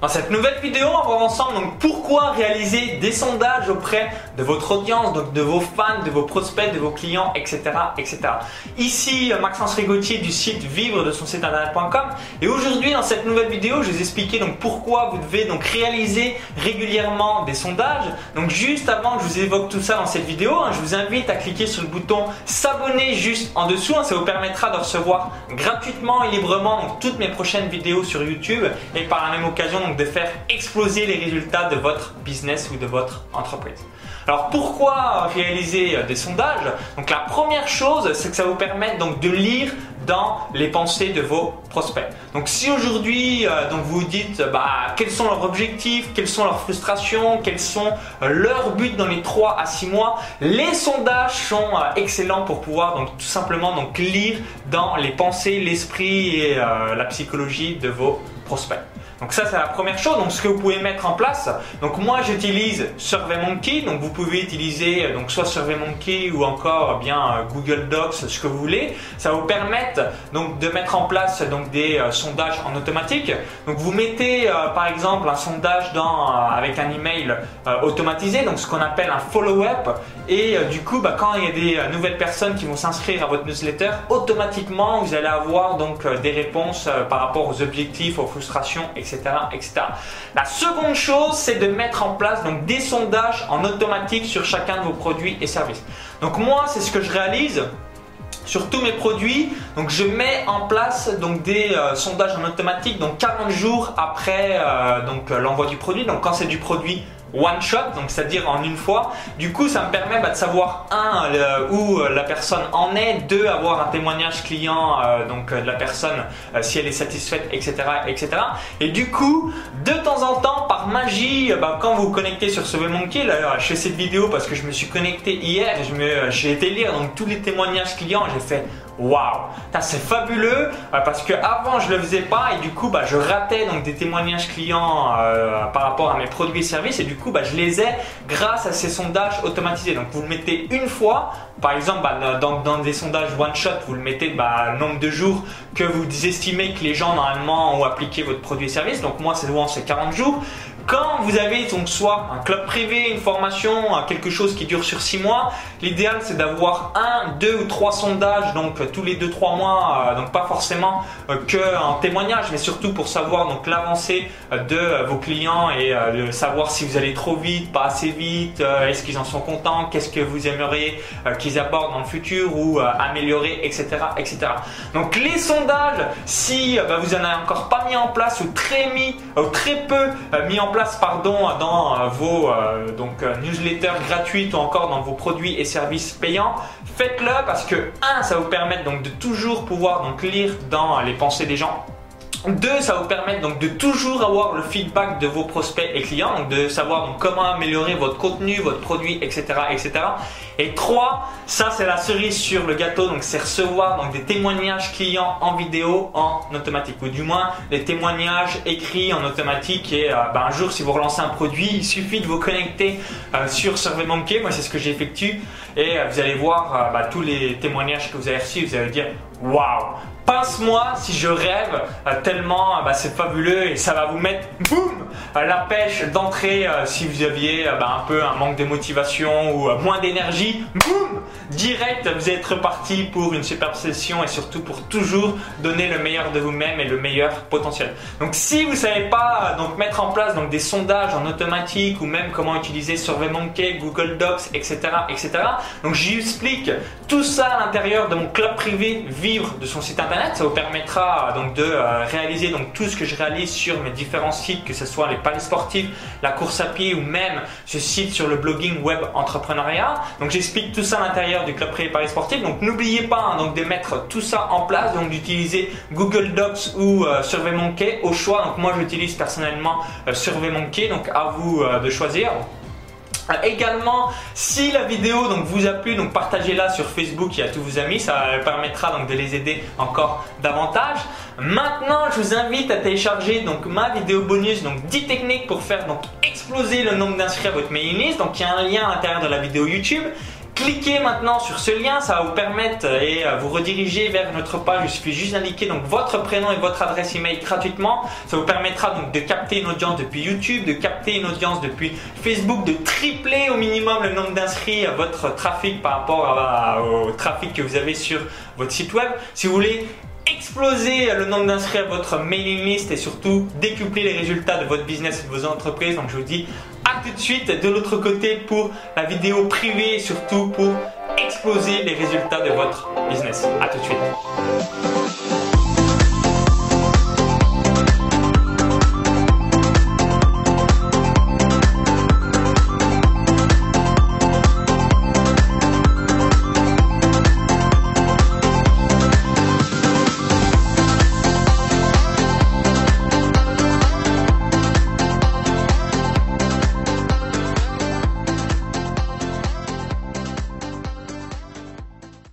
Dans cette nouvelle vidéo, on va voir ensemble donc pourquoi réaliser des sondages auprès de votre audience, donc de vos fans, de vos prospects, de vos clients, etc. etc. Ici Maxence Rigotier du site vivre de son site internet.com et aujourd'hui dans cette nouvelle vidéo, je vais vous expliquer donc pourquoi vous devez donc réaliser régulièrement des sondages. Donc juste avant que je vous évoque tout ça dans cette vidéo, hein, je vous invite à cliquer sur le bouton s'abonner juste en dessous. Hein, ça vous permettra de recevoir gratuitement et librement toutes mes prochaines vidéos sur YouTube et par la même occasion de faire exploser les résultats de votre business ou de votre entreprise. Alors pourquoi réaliser euh, des sondages? Donc la première chose, c'est que ça vous permet donc de lire dans les pensées de vos prospects. Donc si aujourd'hui euh, donc vous dites bah, quels sont leurs objectifs, quelles sont leurs frustrations, quels sont euh, leurs buts dans les 3 à 6 mois, les sondages sont excellents pour pouvoir donc tout simplement donc lire dans les pensées, l'esprit et la psychologie de vos prospects. Donc ça c'est la première chose. Donc ce que vous pouvez mettre en place. Donc moi j'utilise SurveyMonkey. Donc vous pouvez utiliser euh, donc soit SurveyMonkey ou encore eh bien euh, Google Docs, ce que vous voulez. Ça vous permettre donc de mettre en place donc des euh, sondages en automatique. Donc vous mettez par exemple un sondage dans avec un email automatisé. Donc ce qu'on appelle un follow-up. Et du coup bah, quand il y a des nouvelles personnes qui vont s'inscrire à votre newsletter, automatiquement vous allez avoir donc des réponses par rapport aux objectifs, aux frustrations, etc etc., La seconde chose, c'est de mettre en place donc, des sondages en automatique sur chacun de vos produits et services. Donc moi, c'est ce que je réalise sur tous mes produits. Donc je mets en place donc des euh, sondages en automatique donc 40 jours après euh, donc l'envoi du produit. Donc quand c'est du produit one shot, donc c'est-à-dire en une fois. Du coup, ça me permet bah, de savoir un où euh, la personne en est, deux avoir un témoignage client euh, donc euh, de la personne si elle est satisfaite, etc., etc. Et du coup, de temps en temps, par magie, bah, quand vous vous connectez sur SurveyMonkey, là, je fais cette vidéo parce que je me suis connecté hier, j'ai été lire donc tous les témoignages clients, j'ai fait waouh, c'est fabuleux euh, parce que avant je le faisais pas et du coup bah, je ratais donc des témoignages clients euh, par rapport à mes produits et services et du coup bah, je les ai grâce à ces sondages automatisés. Donc vous le mettez une fois, par exemple bah, dans, des sondages one shot, vous le mettez bah, le nombre de jours que vous estimez que les gens normalement ont appliqué votre produit et service. Donc moi c'est souvent c'est 40 jours. Quand vous avez donc soit un club privé, une formation, quelque chose qui dure sur 6 mois, l'idéal c'est d'avoir un, deux ou trois sondages donc tous les 2-3 mois, euh, donc pas forcément euh, que en témoignage, mais surtout pour savoir donc l'avancée euh, de vos clients et de savoir si vous allez trop vite, pas assez vite, est-ce qu'ils en sont contents, qu'est-ce que vous aimeriez qu'ils abordent dans le futur ou améliorer, etc., etc. Donc les sondages, si bah, vous en avez encore pas mis en place ou très mis, ou très peu mis en place pardon, dans euh, vos euh, donc, euh, newsletters gratuites ou encore dans vos produits et services payants, faites-le parce que, un, ça vous permet donc de toujours pouvoir lire dans les pensées des gens deux, ça vous permet donc de toujours avoir le feedback de vos prospects et clients, donc de savoir donc comment améliorer votre contenu, votre produit, etc., etc. Et trois, ça c'est la cerise sur le gâteau, donc c'est recevoir donc des témoignages clients en vidéo en automatique, ou du moins des témoignages écrits en automatique. Et euh, ben, un jour, si vous relancez un produit, il suffit de vous connecter euh, sur SurveyMonkey. Moi, c'est ce que j'effectue, et euh, vous allez voir ben, tous les témoignages que vous avez reçus. Vous allez dire waouh. Pince-moi si je rêve euh, tellement euh, bah, c'est fabuleux et ça va vous mettre boum la pêche d'entrée euh, si vous aviez bah, un peu un manque de motivation ou moins d'énergie boum direct vous êtes reparti pour une superbe session et surtout pour toujours donner le meilleur de vous-même et le meilleur potentiel. Donc si vous savez pas donc mettre en place donc des sondages en automatique ou même comment utiliser SurveyMonkey Google Docs etc etc donc j'explique tout ça à l'intérieur de mon club privé de son site internet ça vous permettra donc de euh, réaliser donc tout ce que je réalise sur mes différents sites, que ce soit les paris sportifs, la course à pied ou même ce site sur le blogging web entrepreneuriat. Donc j'explique tout ça à l'intérieur du club privé paris sportif. Donc n'oubliez pas hein, donc de mettre tout ça en place, donc d'utiliser Google Docs ou euh, SurveyMonkey au choix. Donc moi j'utilise personnellement euh, SurveyMonkey, donc à vous de choisir. Également, si la vidéo donc, vous a plu, partagez-la sur Facebook et à tous vos amis, ça permettra donc de les aider encore davantage. Maintenant, je vous invite à télécharger donc ma vidéo bonus, donc 10 techniques pour faire donc exploser le nombre d'inscrits à votre mailing list. Donc il y a un lien à l'intérieur de la vidéo YouTube Cliquez maintenant sur ce lien, ça va vous permettre et vous rediriger vers notre page. Il suffit juste d'indiquer donc votre prénom et votre adresse email gratuitement. Ça vous permettra donc de capter une audience depuis YouTube, de capter une audience depuis Facebook, de tripler au minimum le nombre d'inscrits à votre trafic par rapport au trafic que vous avez sur votre site web. Si vous voulez exploser le nombre d'inscrits à votre mailing list et surtout décupler les résultats de votre business et de vos entreprises. Donc je vous dis à tout de suite de l'autre côté pour la vidéo privée et surtout pour exploser les résultats de votre business. À tout de suite.